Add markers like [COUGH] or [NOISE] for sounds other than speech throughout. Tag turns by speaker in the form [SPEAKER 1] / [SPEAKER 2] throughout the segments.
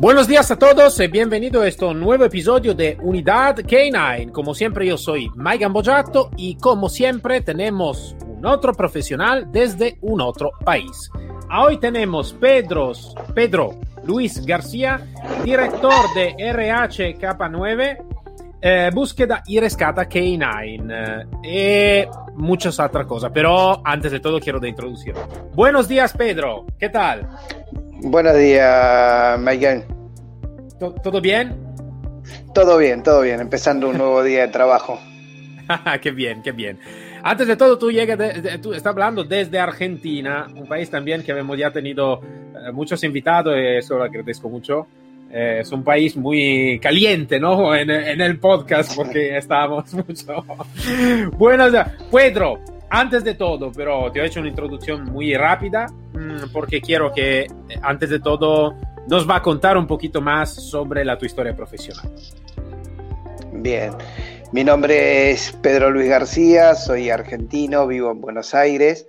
[SPEAKER 1] Buenos días a todos y bienvenido a este nuevo episodio de Unidad K9. Como siempre yo soy Mike Gambojato y como siempre tenemos un otro profesional desde un otro país. Hoy tenemos Pedro, Pedro Luis García, director de RH K9, eh, búsqueda y rescata K9 eh, y muchas otras cosas. Pero antes de todo quiero de introducir. Buenos días Pedro, ¿qué tal?
[SPEAKER 2] Buenos días, Miguel.
[SPEAKER 1] ¿Todo bien?
[SPEAKER 2] Todo bien, todo bien. Empezando un nuevo día de trabajo. [LAUGHS]
[SPEAKER 1] qué bien, qué bien. Antes de todo, tú, llegas tú estás hablando desde Argentina, un país también que hemos ya tenido eh, muchos invitados y eso lo agradezco mucho. Eh, es un país muy caliente, ¿no? En, en el podcast porque [LAUGHS] estábamos mucho. bueno, Pedro, antes de todo, pero te he hecho una introducción muy rápida porque quiero que, antes de todo, nos va a contar un poquito más sobre la tu historia profesional.
[SPEAKER 2] Bien, mi nombre es Pedro Luis García, soy argentino, vivo en Buenos Aires,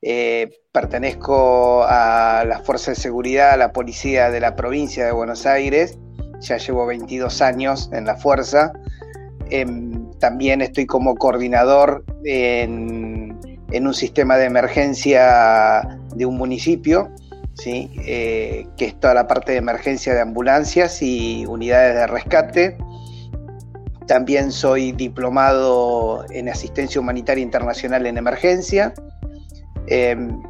[SPEAKER 2] eh, pertenezco a la Fuerza de Seguridad, a la Policía de la Provincia de Buenos Aires, ya llevo 22 años en la Fuerza. Em, también estoy como coordinador en, un sistema de emergencia de un municipio, ¿sí? Eh, que es toda la parte de emergencia de ambulancias y unidades de rescate. También soy diplomado en asistencia humanitaria internacional en emergencia. Em,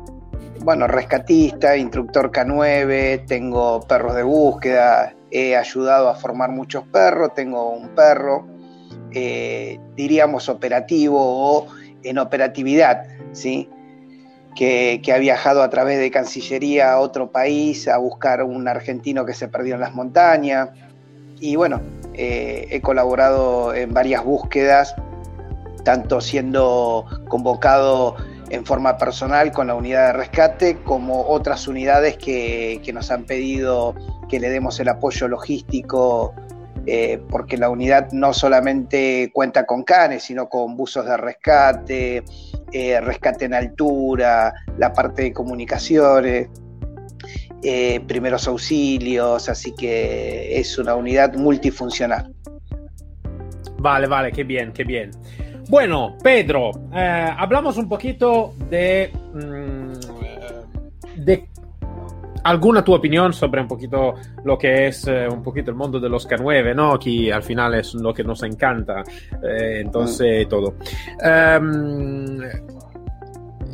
[SPEAKER 2] bueno, rescatista, instructor K9, tengo perros de búsqueda, he ayudado a formar muchos perros, tengo un perro, eh, diríamos, operativo o en operatividad, ¿sí? Que, ha viajado a través de Cancillería a otro país a buscar un argentino que se perdió en las montañas. Y bueno, eh, he colaborado en varias búsquedas, tanto siendo convocado en forma personal con la unidad de rescate, como otras unidades que, que nos han pedido que le demos el apoyo logístico eh, porque la unidad no solamente cuenta con canes, sino con buzos de rescate, eh, rescate en altura, la parte de comunicaciones, eh, primeros auxilios, así que es una unidad multifuncional.
[SPEAKER 1] Vale, vale, qué bien, qué bien. Bueno, Pedro, hablamos un poquito de, mm, de alguna tu opinión sobre un poquito lo que es eh, un poquito el mundo de los K9, ¿no? Que al final es lo que nos encanta, eh, entonces mm. todo. Um,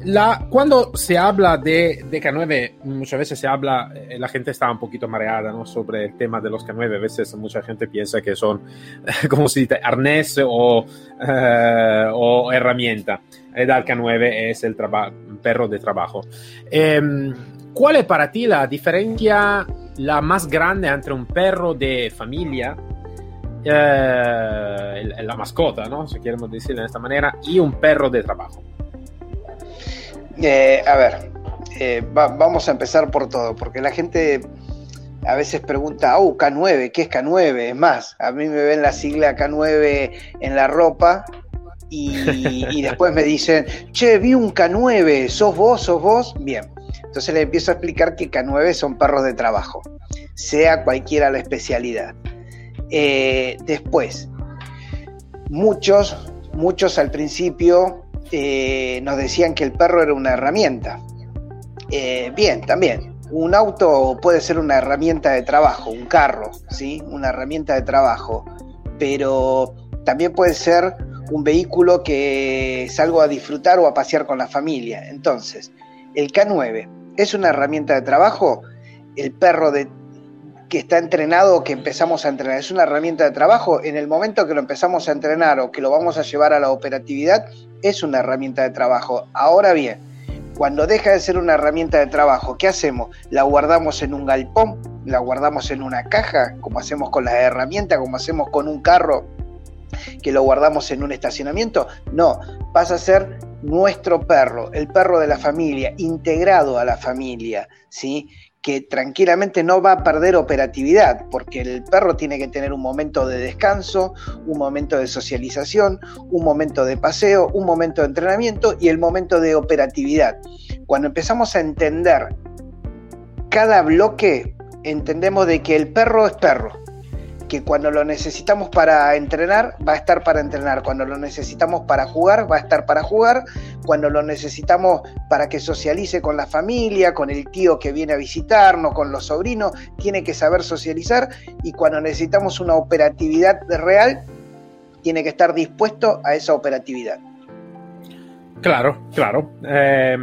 [SPEAKER 1] la, cuando se habla de, de, K9, muchas veces se habla, eh, la gente está un poquito mareada ¿no? sobre el tema de los K9. A veces mucha gente piensa que son, [LAUGHS] como se dice, arnés o, uh, o herramienta. El K9 es el perro de trabajo. Um, ¿Cuál es para ti la diferencia la más grande entre un perro de familia, eh, la mascota, ¿no? si queremos decirlo de esta manera, y un perro de trabajo?
[SPEAKER 2] Eh, a ver, eh, vamos a empezar por todo, porque la gente a veces pregunta, oh, K9, ¿qué es K9? Es más, a mí me ven la sigla K9 en la ropa y, y después me dicen, che, vi un K9, ¿sos vos, sos vos? Bien, entonces le empiezo a explicar que K9 son perros de trabajo, sea cualquiera la especialidad. Eh, después, muchos, muchos al principio eh, nos decían que el perro era una herramienta. Eh, bien, también. Un auto puede ser una herramienta de trabajo, un carro, ¿sí? Una herramienta de trabajo, pero también puede ser un vehículo que salgo a disfrutar o a pasear con la familia. Entonces, el K9 es una herramienta de trabajo. El perro que está entrenado o que empezamos a entrenar es una herramienta de trabajo. En el momento que lo empezamos a entrenar o que lo vamos a llevar a la operatividad, es una herramienta de trabajo. Ahora bien, cuando deja de ser una herramienta de trabajo, ¿qué hacemos? La guardamos en un galpón, la guardamos en una caja, como hacemos con las herramientas, como hacemos con un carro que lo guardamos en un estacionamiento. No, pasa a ser nuestro perro, el perro de la familia, integrado a la familia, ¿sí? que tranquilamente no va a perder operatividad, porque el perro tiene que tener un momento de descanso, un momento de socialización, un momento de paseo, un momento de entrenamiento y el momento de operatividad. Cuando empezamos a entender cada bloque, entendemos de que el perro es perro, que cuando lo necesitamos para entrenar, va a estar para entrenar. Cuando lo necesitamos para jugar, va a estar para jugar. Cuando lo necesitamos para que socialice con la familia, con el tío que viene a visitarnos, con los sobrinos, tiene que saber socializar. Y cuando necesitamos una operatividad real, tiene que estar dispuesto a esa operatividad.
[SPEAKER 1] Claro, claro. Eh,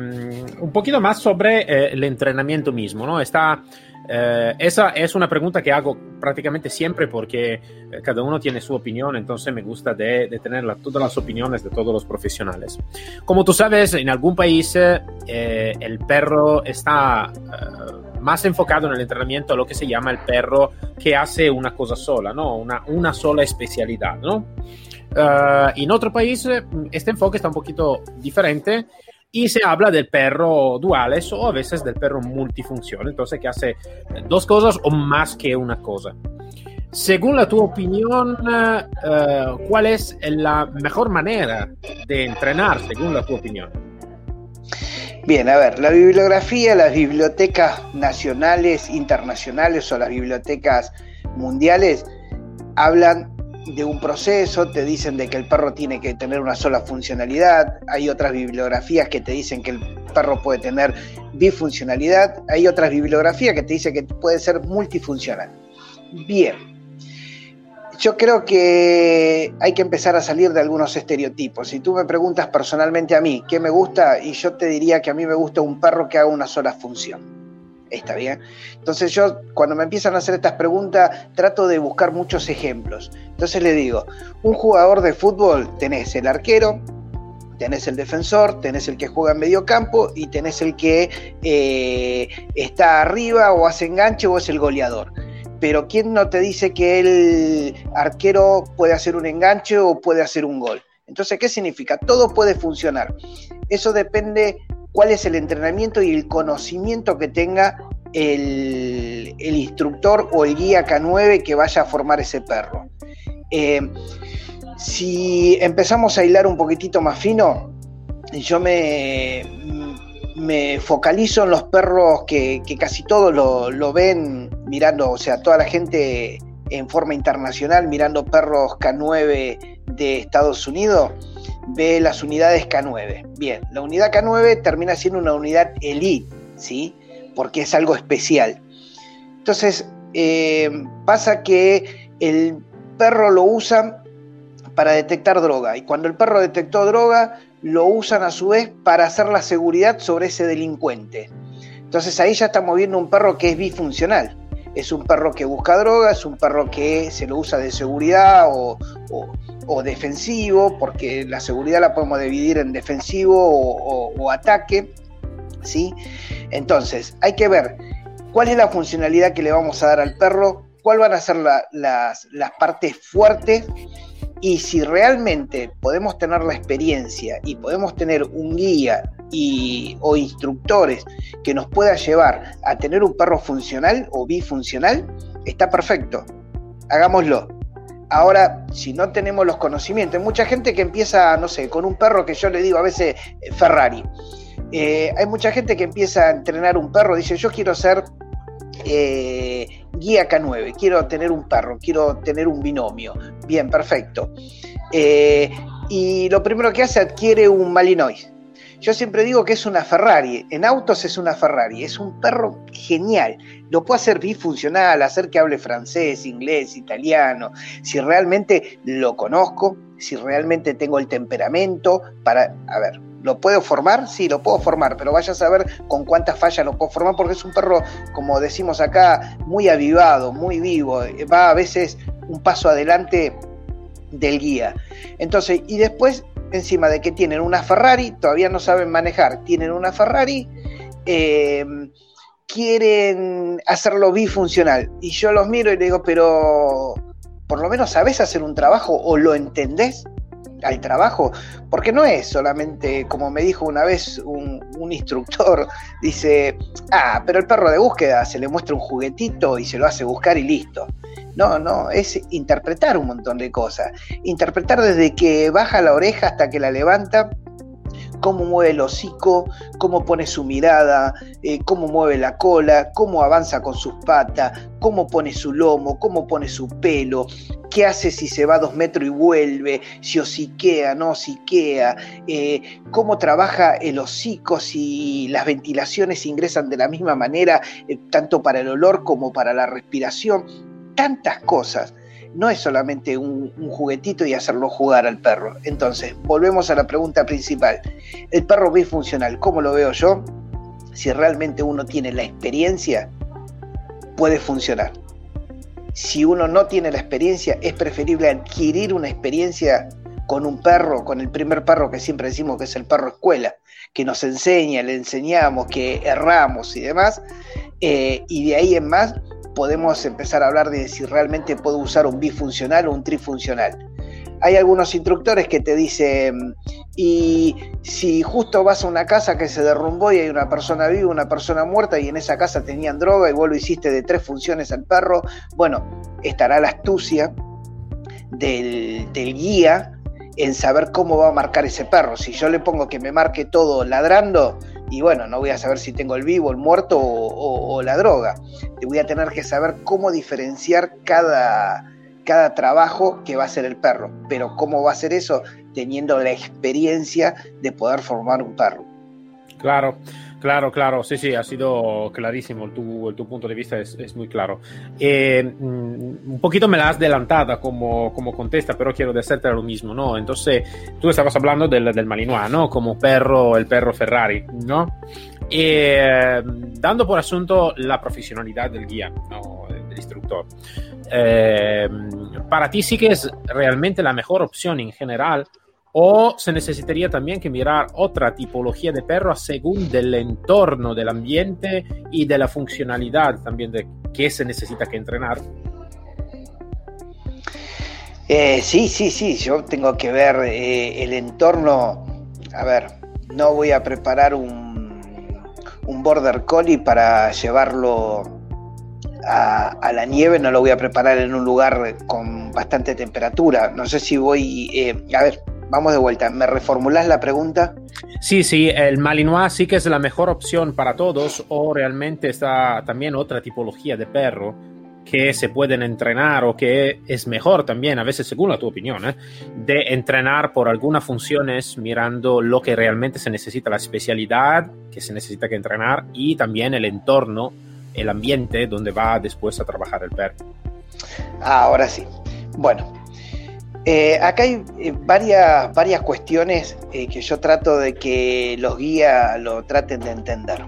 [SPEAKER 1] un poquito más sobre eh, el entrenamiento mismo, ¿no? Está eh, esa es una pregunta que hago prácticamente siempre porque eh, cada uno tiene su opinión, entonces me gusta de, tener todas las opiniones de todos los profesionales. Como tú sabes, en algún país eh, el perro está más enfocado en el entrenamiento a lo que se llama el perro que hace una cosa sola, ¿no? una, una sola especialidad. ¿no? en otro país este enfoque está un poquito diferente y se habla del perro duales o a veces del perro multifunción, entonces que hace dos cosas o más que una cosa. Según la tu opinión, eh, ¿cuál es la mejor manera de entrenar, según la tu opinión?
[SPEAKER 2] Bien, a ver, la bibliografía, las bibliotecas nacionales, internacionales o las bibliotecas mundiales hablan de un proceso, te dicen de que el perro tiene que tener una sola funcionalidad, hay otras bibliografías que te dicen que el perro puede tener bifuncionalidad, hay otras bibliografías que te dicen que puede ser multifuncional. Bien, yo creo que hay que empezar a salir de algunos estereotipos. Si tú me preguntas personalmente a mí qué me gusta, y yo te diría que a mí me gusta un perro que haga una sola función está bien. Entonces yo cuando me empiezan a hacer estas preguntas trato de buscar muchos ejemplos. Entonces le digo, un jugador de fútbol tenés el arquero, tenés el defensor, tenés el que juega en medio campo y tenés el que eh, está arriba o hace enganche o es el goleador. Pero ¿quién no te dice que el arquero puede hacer un enganche o puede hacer un gol? Entonces, ¿qué significa? Todo puede funcionar. Eso depende cuál es el entrenamiento y el conocimiento que tenga el, instructor o el guía K9 que vaya a formar ese perro. Eh, si empezamos a hilar un poquitito más fino, yo me, focalizo en los perros que, casi todos lo, ven mirando, o sea, toda la gente en forma internacional mirando perros K9 de Estados Unidos ve las unidades K9. Bien, la unidad K9 termina siendo una unidad elite, ¿sí? Porque es algo especial. Entonces, eh, pasa que el perro lo usan para detectar droga y cuando el perro detectó droga, lo usan a su vez para hacer la seguridad sobre ese delincuente. Entonces ahí ya estamos viendo un perro que es bifuncional. Es un perro que busca droga, es un perro que se lo usa de seguridad o defensivo, porque la seguridad la podemos dividir en defensivo o, ataque, ¿sí? Entonces, hay que ver cuál es la funcionalidad que le vamos a dar al perro, cuál van a ser las, partes fuertes y si realmente podemos tener la experiencia y podemos tener un guía y, o instructores que nos pueda llevar a tener un perro funcional o bifuncional, está perfecto. Hagámoslo. Ahora, si no tenemos los conocimientos, hay mucha gente que empieza, no sé, con un perro que yo le digo a veces eh, Ferrari. Eh, hay mucha gente que empieza a entrenar un perro, dice, yo quiero ser eh, guía K9, quiero tener un perro, quiero tener un binomio. Bien, perfecto. y lo primero que hace, adquiere un Malinois. Yo siempre digo que es una Ferrari, en autos es una Ferrari, es un perro genial, lo puedo hacer bifuncional, hacer que hable francés, inglés, italiano, si realmente lo conozco, si realmente tengo el temperamento para, a ver, ¿Lo puedo formar? Sí, lo puedo formar, pero vaya a saber con cuántas fallas lo puedo formar, porque es un perro, como decimos acá, muy avivado, muy vivo, va a veces un paso adelante del guía. Entonces, y después encima de que tienen una Ferrari, todavía no saben manejar, tienen una Ferrari, eh, quieren hacerlo bifuncional. Y yo los miro y le digo, pero por lo menos sabes hacer un trabajo o lo entendés al trabajo, porque no es solamente, como me dijo una vez un, instructor, [LAUGHS] dice, ah, pero el perro de búsqueda se le muestra un juguetito y se lo hace buscar y listo. No, no, es interpretar un montón de cosas. Interpretar desde que baja la oreja hasta que la levanta, cómo mueve el hocico, cómo pone su mirada, eh, cómo mueve la cola, cómo avanza con sus patas, cómo pone su lomo, cómo pone su pelo, qué hace si se va dos metros y vuelve, si hociquea, no hociquea, eh, cómo trabaja el hocico, si las ventilaciones ingresan de la misma manera, eh, tanto para el olor como para la respiración, tantas cosas no es solamente un, juguetito y hacerlo jugar al perro. Entonces, volvemos a la pregunta principal. El perro bifuncional, ¿cómo lo veo yo? Si realmente uno tiene la experiencia, puede funcionar. Si uno no tiene la experiencia, es preferible adquirir una experiencia con un perro, con el primer perro que siempre decimos que es el perro escuela, que nos enseña, le enseñamos, que erramos y demás, eh, y de ahí en más podemos empezar a hablar de si realmente puedo usar un bifuncional o un trifuncional. Hay algunos instructores que te dicen, y si justo vas a una casa que se derrumbó y hay una persona viva, una persona muerta y en esa casa tenían droga y vos lo hiciste de tres funciones al perro, bueno, estará la astucia del, del guía en saber cómo va a marcar ese perro. Si yo le pongo que me marque todo ladrando, y bueno, no voy a saber si tengo el vivo, el muerto o, la droga. Voy a tener que saber cómo diferenciar cada, cada trabajo que va a hacer el perro. Pero cómo va a hacer eso teniendo la experiencia de poder formar un perro.
[SPEAKER 1] Claro. Claro, claro, sí, sí, ha sido clarísimo, tu, tu punto de vista es, muy claro. Eh, mm, un poquito me la has adelantada como, como contesta, pero quiero decirte lo mismo, ¿no? Entonces, tú estabas hablando del, del Malinois, ¿no? Como perro, el perro Ferrari, ¿no? Eh, dando por asunto la profesionalidad del guía, ¿no? del instructor. Eh, para ti sí que es realmente la mejor opción en general o se necesitaría también que mirar otra tipología de perro según del entorno, del ambiente y de la funcionalidad también de qué se necesita que entrenar.
[SPEAKER 2] Eh, sí, sí, sí, yo tengo que ver eh, el entorno. A ver, no voy a preparar un, un border collie para llevarlo a, la nieve, no lo voy a preparar en un lugar con bastante temperatura. No sé si voy, eh, a ver, vamos de vuelta. ¿Me reformulás la pregunta?
[SPEAKER 1] Sí, sí, el Malinois sí que es la mejor opción para todos o realmente está también otra tipología de perro que se pueden entrenar o que es mejor también, a veces según la tu opinión, ¿eh? de entrenar por algunas funciones mirando lo que realmente se necesita, la especialidad que se necesita que entrenar y también el entorno, el ambiente donde va después a trabajar el perro.
[SPEAKER 2] Ah, ahora sí. Bueno, eh, acá hay eh, varias, varias cuestiones eh, que yo trato de que los guías lo traten de entender.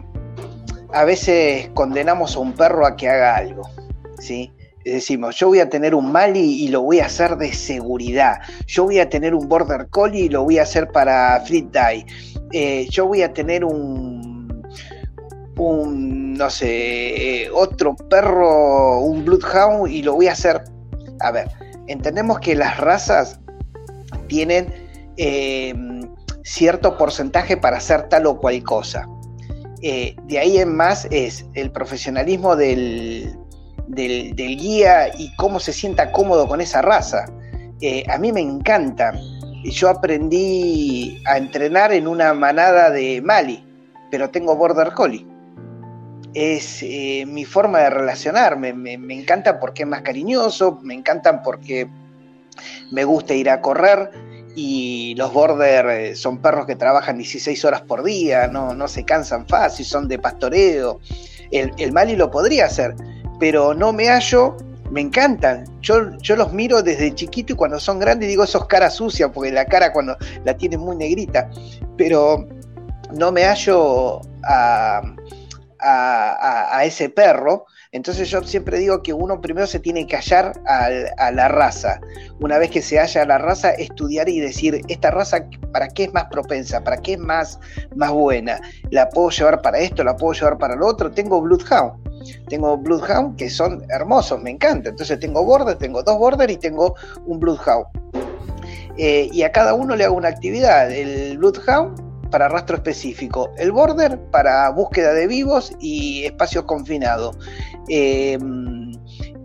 [SPEAKER 2] A veces condenamos a un perro a que haga algo, ¿sí? Decimos, yo voy a tener un Mali y lo voy a hacer de seguridad. Yo voy a tener un Border Collie y lo voy a hacer para Fleet Die. yo voy a tener un, un, no sé, otro perro, un Bloodhound y lo voy a hacer... A ver, entendemos que las razas tienen eh, cierto porcentaje para hacer tal o cual cosa. Eh, de ahí en más es el profesionalismo del, del, guía y cómo se sienta cómodo con esa raza. Eh, a mí me encanta. Yo aprendí a entrenar en una manada de Mali, pero tengo Border Collie es eh, mi forma de relacionarme. Me, encanta porque es más cariñoso, me encantan porque me gusta ir a correr y los border eh, son perros que trabajan 16 horas por día, no, no se cansan fácil, son de pastoreo. El, el Mali lo podría hacer, pero no me hallo, me encantan. Yo, yo los miro desde chiquito y cuando son grandes digo, esos cara sucia, porque la cara cuando la tienen muy negrita, pero no me hallo a a, ese perro, Entonces yo siempre digo que uno primero se tiene que hallar a, la raza. Una vez que se halla a la raza, estudiar y decir, esta raza, ¿para qué es más propensa? ¿Para qué es más, más buena? ¿La puedo llevar para esto? ¿La puedo llevar para lo otro? Tengo Bloodhound. Tengo Bloodhound que son hermosos, me encanta. Entonces tengo Border, tengo dos Border y tengo un Bloodhound. Eh, y a cada uno le hago una actividad. El Bloodhound para rastro específico, el border para búsqueda de vivos y espacios confinados. Eh,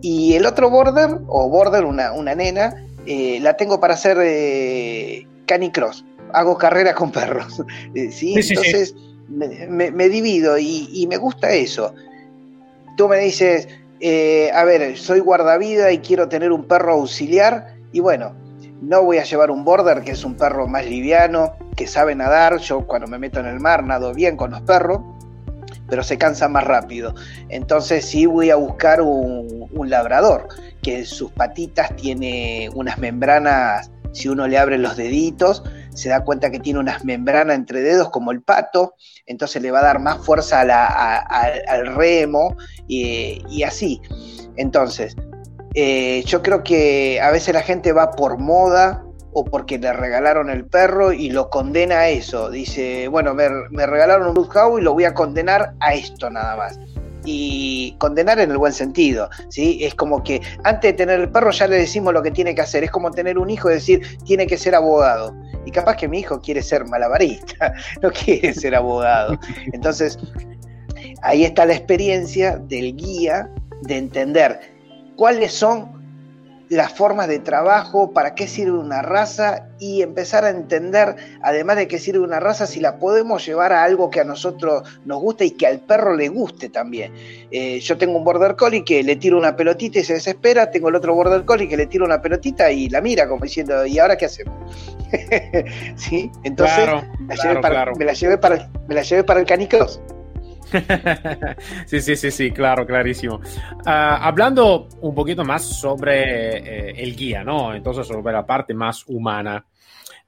[SPEAKER 2] y el otro border, o border, una, una nena, eh, la tengo para hacer eh, canicross. Hago carrera con perros. [LAUGHS] ¿sí? Entonces Me, divido y, y, me gusta eso. Tú me dices, a ver, soy guardavida y quiero tener un perro auxiliar. Y bueno, no voy a llevar un border, que es un perro más liviano, que sabe nadar. Yo cuando me meto en el mar nado bien con los perros, pero se cansa más rápido. Entonces sí voy a buscar un, labrador, que sus patitas tiene unas membranas, si uno le abre los deditos, se da cuenta que tiene unas membranas entre dedos como el pato, entonces le va a dar más fuerza al remo y así. Entonces, eh, yo creo que a veces la gente va por moda o porque le regalaron el perro y lo condena a eso. Dice, bueno, me, regalaron un Bloodhound y lo voy a condenar a esto nada más. Y condenar en el buen sentido, ¿sí? Es como que antes de tener el perro ya le decimos lo que tiene que hacer. Es como tener un hijo y decir, tiene que ser abogado. Y capaz que mi hijo quiere ser malabarista, [LAUGHS] no quiere ser abogado. Entonces, ahí está la experiencia del guía de entender cuáles son las formas de trabajo, para qué sirve una raza y empezar a entender, además de qué sirve una raza, si la podemos llevar a algo que a nosotros nos guste y que al perro le guste también. Eh, yo tengo un border collie que le tiro una pelotita y se desespera, tengo el otro border collie que le tiro una pelotita y la mira como diciendo, ¿y ahora qué hacemos? [LAUGHS] ¿Sí? Entonces me, la llevé para, me la llevé para el canicross. [LAUGHS]
[SPEAKER 1] sí, sí, sí, sí, claro, clarísimo. Ah, hablando un poquito más sobre eh, el guía, ¿no? Entonces, sobre la parte más humana.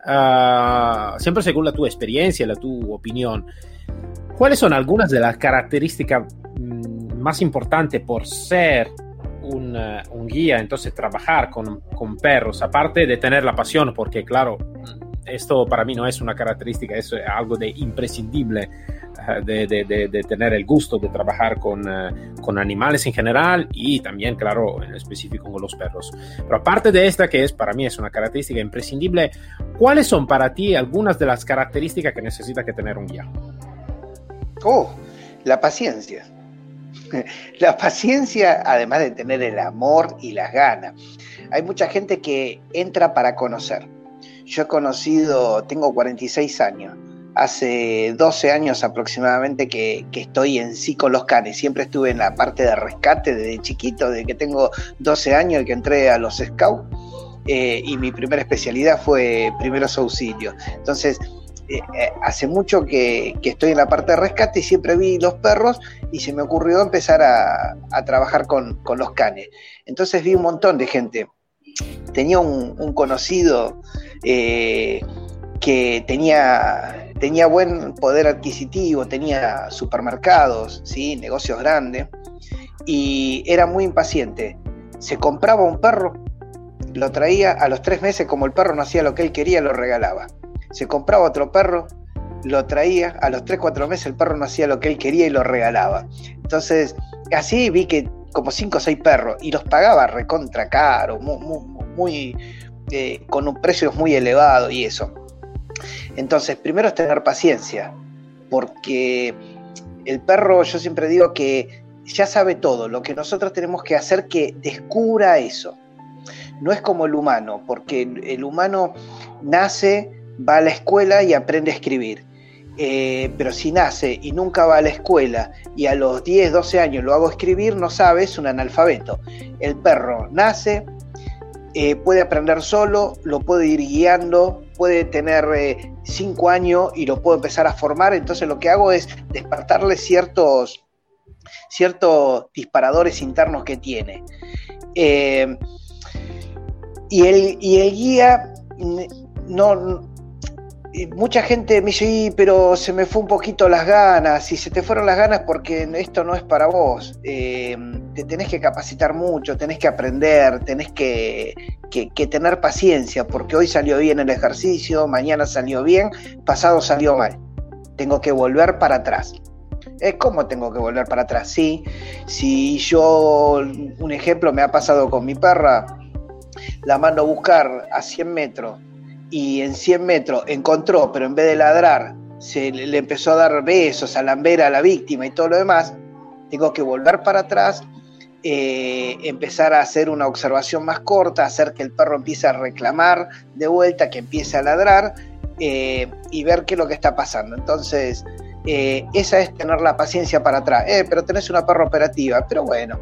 [SPEAKER 1] Ah, siempre según la tu experiencia, la tu opinión, ¿cuáles son algunas de las características mm, más importantes por ser un, eh, guía, entonces trabajar con perros, aparte de tener la pasión, porque claro, esto para mí no es una característica, es algo de imprescindible de, de, de, tener el gusto de trabajar con, eh, con, animales en general y también, claro, en específico con los perros. Pero aparte de esta, que es para mí es una característica imprescindible, ¿cuáles son para ti algunas de las características que necesita que tener un guía?
[SPEAKER 2] Oh, la paciencia. [LAUGHS] La paciencia, además de tener el amor y las ganas. Hay mucha gente que entra para conocer. Yo he conocido, tengo 46 años, hace 12 años aproximadamente que, estoy en sí con los canes. Siempre estuve en la parte de rescate desde chiquito, desde que tengo 12 años y que entré a los scouts. Eh, y mi primera especialidad fue primeros auxilios. Entonces, eh, eh, hace mucho que, estoy en la parte de rescate y siempre vi los perros y se me ocurrió empezar a, trabajar con, los canes. Entonces vi un montón de gente. Tenía un, conocido que tenía tenía buen poder adquisitivo, tenía supermercados, ¿sí? negocios grandes, y era muy impaciente. Se compraba un perro, lo traía a los tres meses, como el perro no hacía lo que él quería, lo regalaba. Se compraba otro perro, lo traía, a los tres, cuatro meses el perro no hacía lo que él quería y lo regalaba. Entonces, así vi que como cinco o seis perros, y los pagaba recontra caro, muy, con un precio muy elevado y eso. Entonces, primero es tener paciencia, porque el perro, yo siempre digo que ya sabe todo, lo que nosotros tenemos que hacer que descubra eso. No es como el humano, porque el humano nace, va a la escuela y aprende a escribir. Eh, pero si nace y nunca va a la escuela y a los 10, 12 años lo hago escribir, no sabe, es un analfabeto. El perro nace, eh, puede aprender solo, lo puede ir guiando, puede tener eh, cinco años y lo puedo empezar a formar. Entonces lo que hago es despertarle ciertos, ciertos disparadores internos que tiene. Eh, y, el, y el guía no mucha gente me dice, pero se me fue un poquito las ganas, si se te fueron las ganas porque esto no es para vos, eh, te tenés que capacitar mucho, tenés que aprender, tenés que, tener paciencia, porque hoy salió bien el ejercicio, mañana salió bien, pasado salió mal, tengo que volver para atrás. es ¿Cómo tengo que volver para atrás? Sí, si yo, un ejemplo me ha pasado con mi perra, la mando a buscar a 100 metros y en 100 metros encontró, pero en vez de ladrar, se le empezó a dar besos, a lamber a la víctima y todo lo demás, tengo que volver para atrás, eh, empezar a hacer una observación más corta, hacer que el perro empiece a reclamar de vuelta, que empiece a ladrar eh, y ver qué es lo que está pasando. Entonces, eh, esa es tener la paciencia para atrás. pero tenés una perra operativa, pero bueno,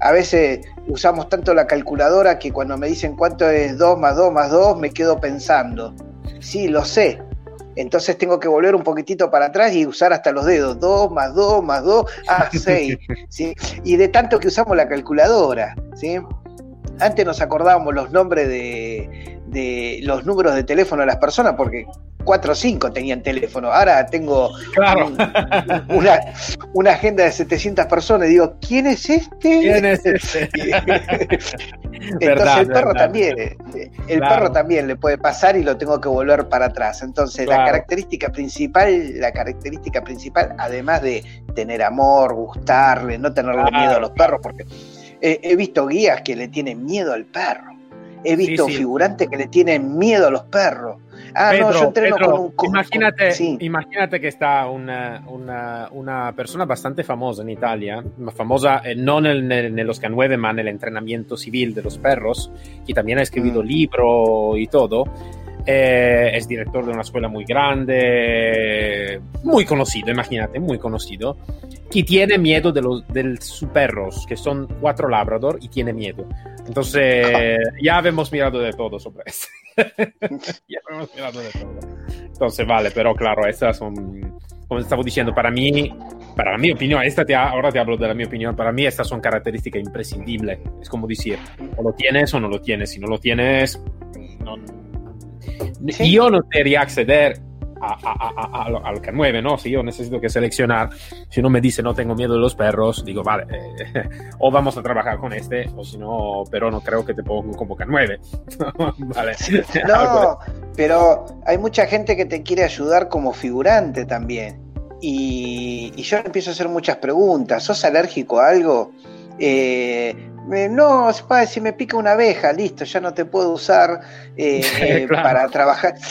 [SPEAKER 2] a veces usamos tanto la calculadora que cuando me dicen cuánto es 2 más 2 más 2, me quedo pensando. Sí, lo sé. Entonces tengo que volver un poquitito para atrás y usar hasta los dedos. 2 más 2 más 2, ah, [LAUGHS] 6. ¿sí? Y de tanto que usamos la calculadora. ¿sí? Antes nos acordábamos los nombres de, de los números de teléfono de las personas porque cuatro o cinco tenían teléfono. Ahora tengo una, agenda de 700 personas y digo, ¿quién es este? ¿Quién es [LAUGHS] este? [LAUGHS] Entonces el perro también, el perro también le puede pasar y lo tengo que volver para atrás. Entonces la característica principal, la característica principal, además de tener amor, gustarle, no tenerle miedo a los perros, porque he visto guías que le tienen miedo al perro. He visto figurantes que le tienen miedo a los perros.
[SPEAKER 1] Ah, no, yo entreno con un. imagínate, imagínate que está una, una, una, persona bastante famosa en Italia, famosa eh, no en, el, los K9, ma en el entrenamiento civil de los perros, que también ha escrito mm. libro y todo. Eh, es director de una escuela muy grande, muy conocido, imagínate, muy conocido, que tiene miedo de los de sus perros, que son cuatro labrador y tiene miedo. Entonces, ya hemos mirado de todo sobre eso. [LAUGHS] ya hemos mirado de todo. Entonces, vale, pero claro, estas son, como estaba diciendo, para mí, para mi opinión, esta te, ahora te hablo de la mi opinión, para mí estas son características imprescindibles. Es como decir, o lo tienes o no lo tienes. Si no lo tienes, no, yo no debería acceder a, al K9, ¿no? Si yo necesito que seleccionar, si uno me dice no tengo miedo de los perros, digo, vale, eh, [LAUGHS] o vamos a trabajar con este, o si no, pero no creo que te ponga como K9. [LAUGHS]
[SPEAKER 2] vale. [LAUGHS] No, pero hay mucha gente que te quiere ayudar como figurante también. Y, y yo empiezo a hacer muchas preguntas. ¿Sos alérgico a algo? Eh, no, si me pica una abeja, listo, ya no te puedo usar eh, [LAUGHS] para trabajar. [LAUGHS]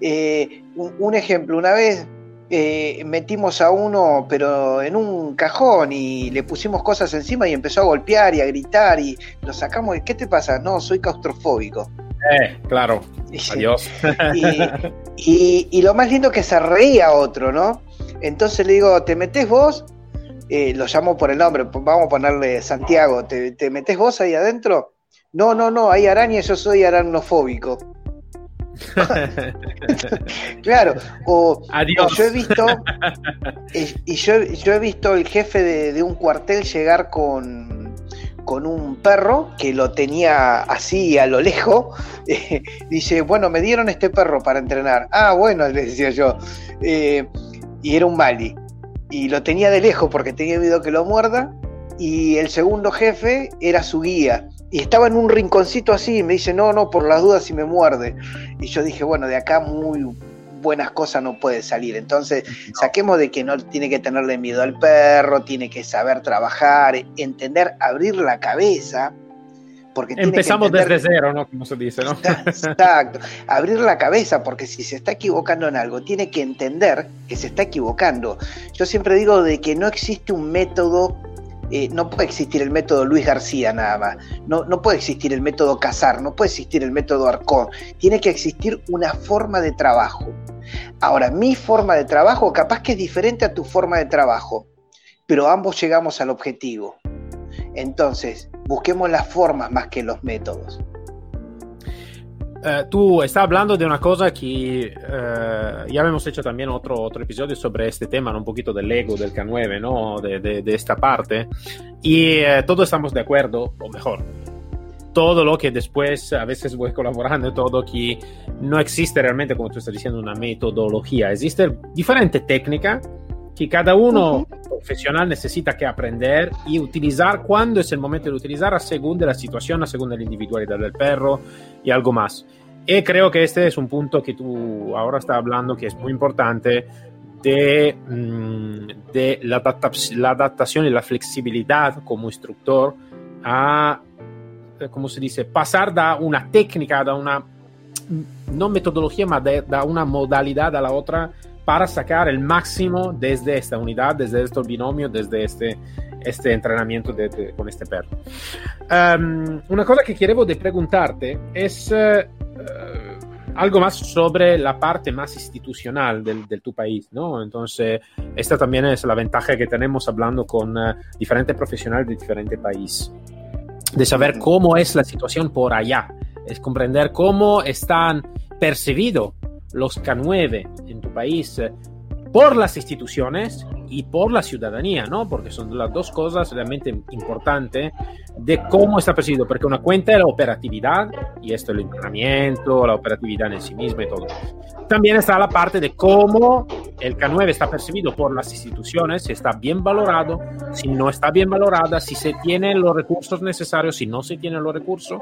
[SPEAKER 2] Eh, un, ejemplo, una vez eh, metimos a uno, pero en un cajón y le pusimos cosas encima y empezó a golpear y a gritar y lo sacamos. ¿Qué te pasa? No, soy claustrofóbico.
[SPEAKER 1] Eh, claro. Adiós. [LAUGHS]
[SPEAKER 2] Y, y, lo más lindo que se reía otro, ¿no? Entonces le digo, ¿te metes vos? Eh, lo llamo por el nombre, vamos a ponerle Santiago, ¿te, metes vos ahí adentro? No, no, no, hay araña, yo soy aranofóbico. [LAUGHS] claro, o, yo he visto, y yo, he visto el jefe de, un cuartel llegar con, con un perro que lo tenía así a lo lejos. [LAUGHS] dice, bueno, me dieron este perro para entrenar. Ah, bueno, [LAUGHS] le decía yo. Eh, y era un Mali y lo tenía de lejos porque tenía miedo que lo muerda. Y el segundo jefe era su guía. Y estaba en un rinconcito así y me dice, no, no, por las dudas si me muerde. Y yo dije, bueno, de acá muy buenas cosas no puede salir. Entonces, saquemos de que no tiene que tenerle miedo al perro, tiene que saber trabajar, entender, abrir la cabeza porque
[SPEAKER 1] Empezamos desde cero, ¿no? Como se dice, ¿no?
[SPEAKER 2] Exacto. Abrir la cabeza, porque si se está equivocando en algo, tiene que entender que se está equivocando. Yo siempre digo de que no existe un método, eh, no puede existir el método Luis García nada más, no, no puede existir el método Casar, no puede existir el método Arcón, tiene que existir una forma de trabajo. Ahora, mi forma de trabajo capaz que es diferente a tu forma de trabajo, pero ambos llegamos al objetivo. Entonces, busquemos las formas más que los métodos.
[SPEAKER 1] Eh, tú estás hablando de una cosa que eh, ya hemos hecho también otro, otro episodio sobre este tema, un poquito del ego del K9, ¿no? de, de, esta parte, y eh, todos estamos de acuerdo, o mejor, todo lo que después a veces voy colaborando todo que no existe realmente, como tú estás diciendo, una metodología. Existe diferente técnica que cada uno profesional necesita que aprender y utilizar cuando es el momento de utilizar a según de la situación, a según de la individualidad del perro y algo más. Y creo que este es un punto que tú ahora estás hablando que es muy importante de, mm, de la, la adaptación y la flexibilidad como instructor a, eh, ¿cómo se dice?, pasar da una técnica, da una, no metodología, ma da una modalidad a la otra para sacar el máximo desde esta unidad, desde estos binomios, desde este, este entrenamiento de, de, con este perro. Um, una cosa que quiero de preguntarte es uh, algo más sobre la parte más institucional del, del, tu país, ¿no? Entonces, esta también es la ventaja que tenemos hablando con uh, diferentes profesionales de diferentes países, de saber cómo es la situación por allá, es comprender cómo están percibidos los K9 en tu país por las instituciones y por la ciudadanía, ¿no? Porque son las dos cosas realmente importantes de cómo está percibido, porque una cuenta es la operatividad, y esto es el entrenamiento, la operatividad en sí misma y todo. También está la parte de cómo el K9 está percibido por las instituciones, si está bien valorado, si no está bien valorada, si se tienen los recursos necesarios, si no se tienen los recursos,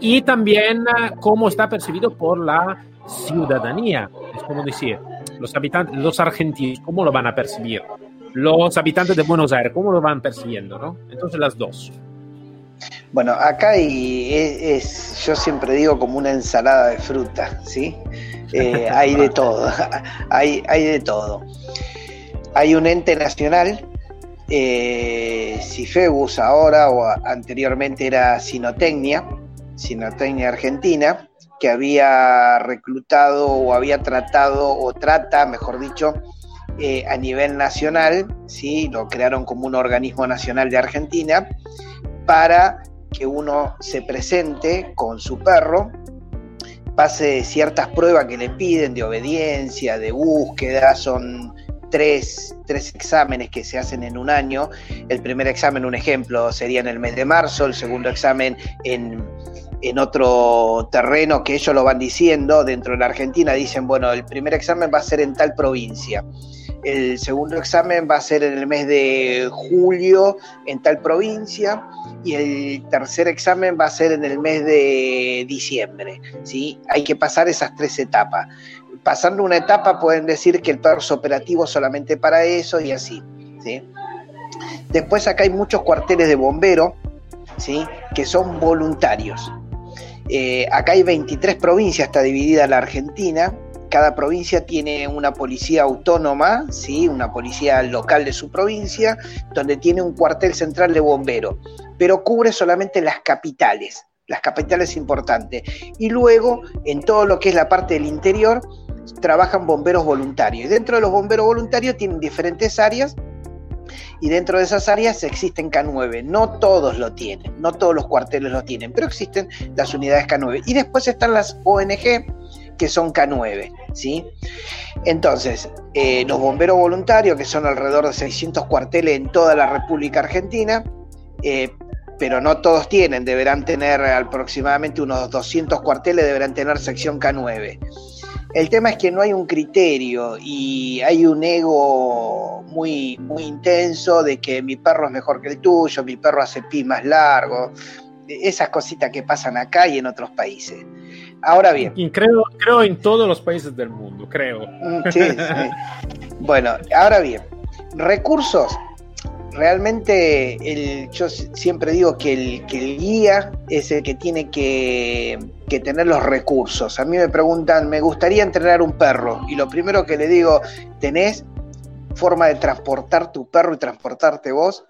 [SPEAKER 1] y también eh, cómo está percibido por la ciudadanía, es como decir, los habitantes, los argentinos, ¿cómo lo van a percibir? Los habitantes de Buenos Aires, ¿cómo lo van percibiendo? ¿no? Entonces las dos.
[SPEAKER 2] Bueno, acá hay, es, yo siempre digo como una ensalada de fruta, ¿sí? Eh, hay de todo, [LAUGHS] hay, hay de todo. Hay un ente nacional, eh, Cifebus ahora o anteriormente era Sinotecnia, Sinotecnia Argentina, que había reclutado o había tratado o trata, mejor dicho, eh, a nivel nacional, ¿sí? lo crearon como un organismo nacional de Argentina, para que uno se presente con su perro, pase ciertas pruebas que le piden de obediencia, de búsqueda, son tres, tres, exámenes que se hacen en un año. El primer examen, un ejemplo, sería en el mes de marzo, el segundo examen en, en otro terreno que ellos lo van diciendo, dentro de la Argentina dicen, bueno, el primer examen va a ser en tal provincia, el segundo examen va a ser en el mes de julio en tal provincia y el tercer examen va a ser en el mes de diciembre, ¿sí? Hay que pasar esas tres etapas. Pasando una etapa pueden decir que el perro es operativo solamente para eso y así, ¿sí? Después acá hay muchos cuarteles de bombero, ¿sí? Que son voluntarios. Eh, acá hay 23 provincias, está dividida la Argentina. Cada provincia tiene una policía autónoma, ¿sí? una policía local de su provincia, donde tiene un cuartel central de bomberos, pero cubre solamente las capitales, las capitales importantes. Y luego, en todo lo que es la parte del interior, trabajan bomberos voluntarios. Y dentro de los bomberos voluntarios tienen diferentes áreas y dentro de esas áreas existen K9. No todos lo tienen, no todos los cuarteles lo tienen, pero existen las unidades K9. Y después están las ONG que son K9, ¿sí? Entonces, eh, los bomberos voluntarios, que son alrededor de 600 cuarteles en toda la República Argentina, eh, pero no todos tienen, deberán tener aproximadamente unos 200 cuarteles, deberán tener sección K9. El tema es que no hay un criterio y hay un ego muy, muy intenso de que mi perro es mejor que el tuyo, mi perro hace pi más largo, esas cositas que pasan acá y en otros países. Ahora bien.
[SPEAKER 1] Y creo, creo en todos los países del mundo, creo.
[SPEAKER 2] Mm, sí, sí. Bueno, ahora bien, recursos realmente el, yo siempre digo que el, que el guía es el que tiene que, que, tener los recursos. A mí me preguntan, me gustaría entrenar un perro, y lo primero que le digo, ¿tenés forma de transportar tu perro y transportarte vos?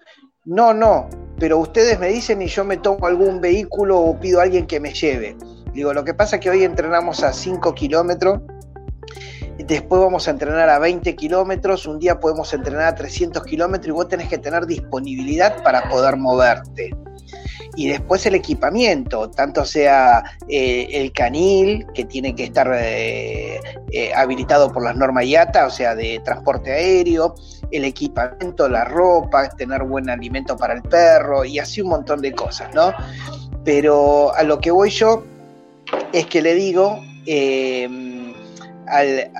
[SPEAKER 2] No, no, pero ustedes me dicen y yo me tomo algún vehículo o pido a alguien que me lleve. Digo, lo que pasa es que hoy entrenamos a 5 kilómetros después vamos a entrenar a 20 kilómetros, un día podemos entrenar a 300 kilómetros y vos tenés que tener disponibilidad para poder moverte. Y después el equipamiento, tanto sea eh, el canil, que tiene que estar eh, eh, habilitado por las normas IATA, o sea, de transporte aéreo, el equipamiento, la ropa, tener buen alimento para el perro y así un montón de cosas, ¿no? Pero a lo que voy yo es que le digo al,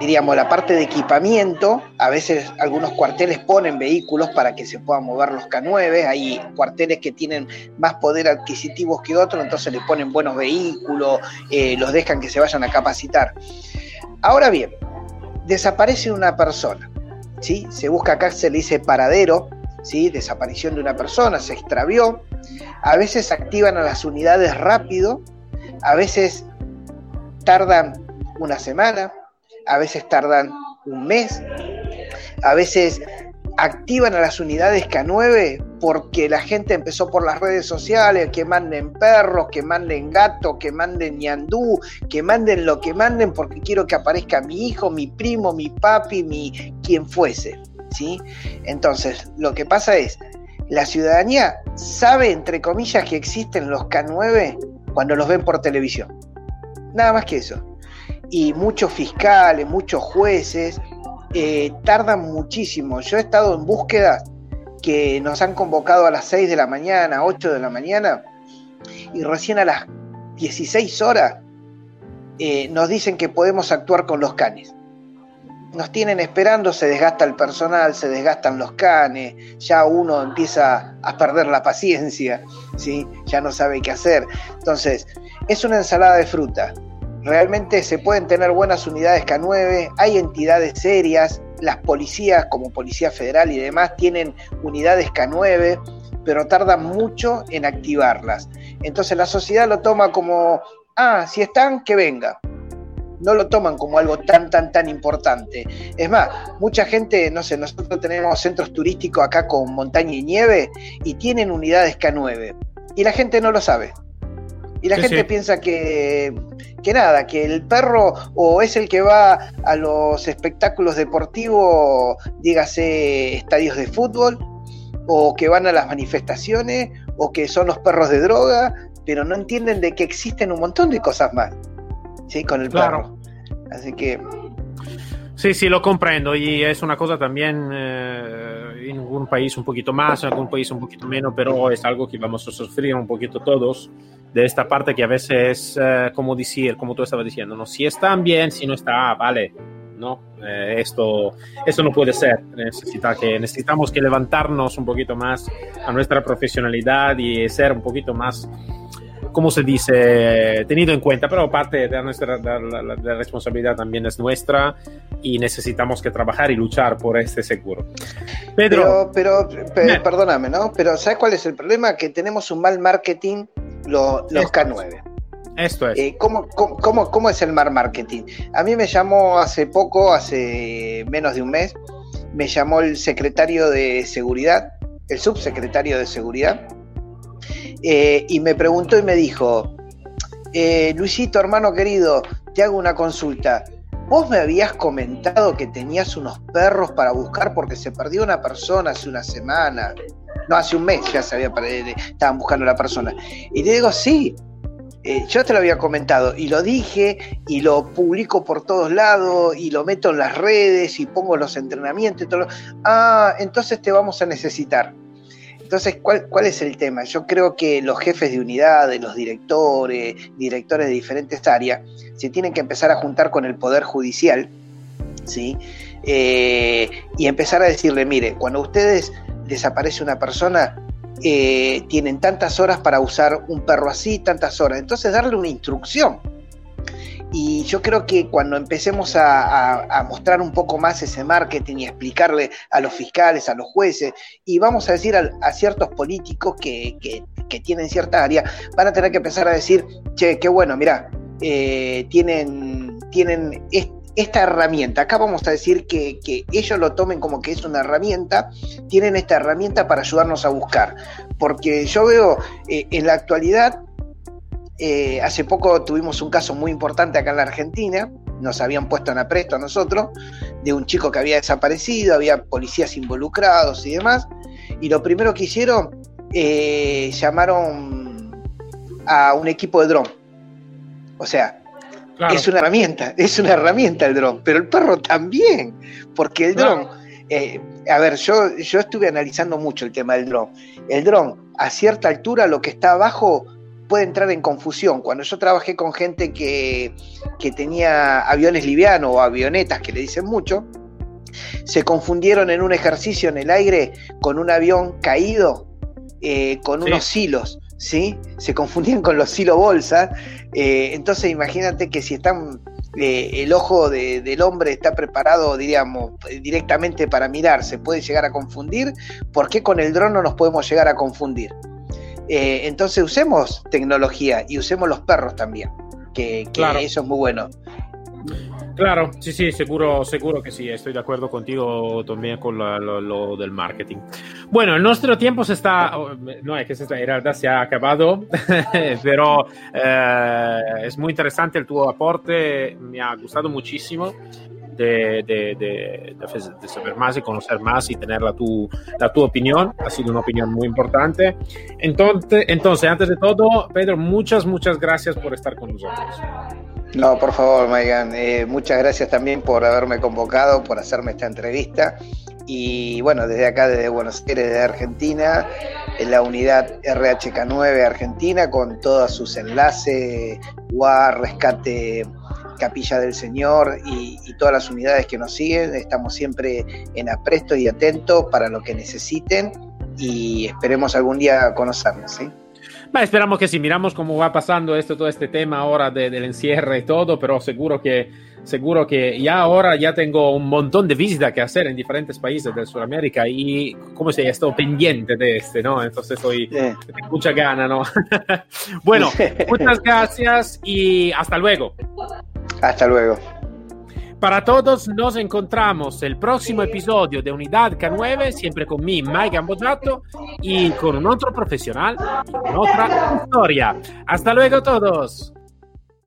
[SPEAKER 2] diríamos, la parte de equipamiento, a veces algunos cuarteles ponen vehículos para que se puedan mover los K9, hay cuarteles que tienen más poder adquisitivo que otros, entonces les ponen buenos vehículos, eh, los dejan que se vayan a capacitar. Ahora bien, desaparece una persona, ¿sí? se busca acá, se le dice paradero, ¿sí? desaparición de una persona, se extravió, a veces activan a las unidades rápido, a veces tardan una semana, a veces tardan un mes, a veces activan a las unidades K9 porque la gente empezó por las redes sociales, que manden perros, que manden gatos, que manden ñandú, que manden lo que manden porque quiero que aparezca mi hijo, mi primo, mi papi, mi quien fuese, ¿sí? Entonces, lo que pasa es, la ciudadanía sabe, entre comillas, que existen los K9 cuando los ven por televisión. Nada más que eso y muchos fiscales, muchos jueces eh, tardan muchísimo. Yo he estado en búsquedas que nos han convocado a las 6 de la mañana, 8 de la mañana, y recién a las 16 horas eh, nos dicen que podemos actuar con los canes. Nos tienen esperando, se desgasta el personal, se desgastan los canes, ya uno empieza a perder la paciencia, ¿sí? ya no sabe qué hacer. Entonces, es una ensalada de fruta. Realmente se pueden tener buenas unidades K9, hay entidades serias, las policías como Policía Federal y demás tienen unidades K9, pero tardan mucho en activarlas. Entonces la sociedad lo toma como, ah, si están, que venga. No lo toman como algo tan, tan, tan importante. Es más, mucha gente, no sé, nosotros tenemos centros turísticos acá con montaña y nieve y tienen unidades K9. Y la gente no lo sabe. Y la gente piensa que, que nada, que el perro o es el que va a los espectáculos deportivos, dígase estadios de fútbol, o que van a las manifestaciones, o que son los perros de droga, pero no entienden de que existen un montón de cosas más, ¿sí? Con el perro. Así que...
[SPEAKER 1] Sí, sí, lo comprendo y es una cosa también eh, en algún país un poquito más, en algún país un poquito menos, pero es algo que vamos a sufrir un poquito todos de esta parte que a veces, eh, como decir, como tú estabas diciendo, ¿no? si están bien, si no está, vale, ¿no? Eh, esto, esto no puede ser. Necesita que, necesitamos que levantarnos un poquito más a nuestra profesionalidad y ser un poquito más, como se dice, tenido en cuenta, pero parte de nuestra la, responsabilidad también es nuestra y necesitamos que trabajar y luchar por este seguro.
[SPEAKER 2] Pedro, pero, pero perdóname, ¿no? Pero ¿sabes cuál es el problema? Que tenemos un mal marketing los, K9.
[SPEAKER 1] Esto es.
[SPEAKER 2] Eh, ¿cómo, cómo, es el mar marketing? A mí me llamó hace poco, hace menos de un mes, me llamó el secretario de seguridad, el subsecretario de seguridad, eh, y me preguntó y me dijo, eh, Luisito, hermano querido, te hago una consulta. Vos me habías comentado que tenías unos perros para buscar porque se perdió una persona hace una semana no, hace un mes ya se había, estaban buscando a la persona. Y le digo, sí, eh, yo te lo había comentado y lo dije y lo publico por todos lados y lo meto en las redes y pongo los entrenamientos y todo. Ah, entonces te vamos a necesitar. Entonces, ¿cuál, ¿cuál es el tema? Yo creo que los jefes de unidades, los directores, directores de diferentes áreas, se tienen que empezar a juntar con el Poder Judicial, ¿sí? Eh, y empezar a decirle, mire, cuando ustedes desaparece una persona, eh, tienen tantas horas para usar un perro así, tantas horas. Entonces darle una instrucción. Y yo creo que cuando empecemos a, mostrar un poco más ese marketing y explicarle a los fiscales, a los jueces, y vamos a decir a, ciertos políticos que, tienen cierta área, van a tener que empezar a decir, che, qué bueno, mira, eh, tienen, tienen esta herramienta, acá vamos a decir que, ellos lo tomen como que es una herramienta, tienen esta herramienta para ayudarnos a buscar, porque yo veo eh, en la actualidad, eh, hace poco tuvimos un caso muy importante acá en la Argentina, nos habían puesto en apresto a nosotros, de un chico que había desaparecido, había policías involucrados y demás, y lo primero que hicieron, eh, llamaron a un equipo de dron. O sea, es una herramienta, es una herramienta el dron, pero el perro también, porque el dron, eh, a ver, yo, yo estuve analizando mucho el tema del dron. El dron, a cierta altura, lo que está abajo puede entrar en confusión. Cuando yo trabajé con gente que, que tenía aviones livianos o avionetas, que le dicen mucho, se confundieron en un ejercicio en el aire con un avión caído, eh, con unos hilos. ¿Sí? Se confundían con los hilos bolsa. Eh, entonces imagínate que si están eh, el ojo del hombre está preparado, diríamos, directamente para mirar, se puede llegar a confundir, ¿por qué con el dron no nos podemos llegar a confundir? entonces usemos tecnología y usemos los perros también, que, eso es muy bueno.
[SPEAKER 1] Claro, sí, sí, seguro, seguro que sí, estoy de acuerdo contigo también con lo, del marketing. Bueno, nuestro tiempo se está, oh, no es que se está, en realidad se ha acabado, [LAUGHS] pero eh, es muy interesante el tu aporte, me ha gustado muchísimo. De, de, de, de, saber más y conocer más y tener la tu, la tu opinión. Ha sido una opinión muy importante. Entonces, entonces, antes de todo, Pedro, muchas, muchas gracias por estar con nosotros.
[SPEAKER 2] No, por favor, Maigan. Eh, muchas gracias también por haberme convocado, por hacerme esta entrevista. Y bueno, desde acá, desde Buenos Aires, de Argentina, en la unidad RHK9 Argentina, con todos sus enlaces, WAR, Rescate Capilla del Señor y, y, todas las unidades que nos siguen. Estamos siempre en apresto y atentos para lo que necesiten y esperemos algún día conocernos. ¿sí?
[SPEAKER 1] Esperamos que sí, miramos cómo va pasando esto, todo este tema ahora del encierre y todo, pero seguro que, seguro que ya ahora ya tengo un montón de visitas que hacer en diferentes países de Sudamérica y como se estoy pendiente de este, ¿no? Entonces soy mucha gana, ¿no? [LAUGHS] bueno, [LAUGHS] muchas gracias y hasta luego.
[SPEAKER 2] Hasta luego.
[SPEAKER 1] Para todos nos encontramos el próximo episodio de Unidad K9, siempre con mí, Mike Gambozato, y con un otro profesional con otra historia. Hasta luego todos.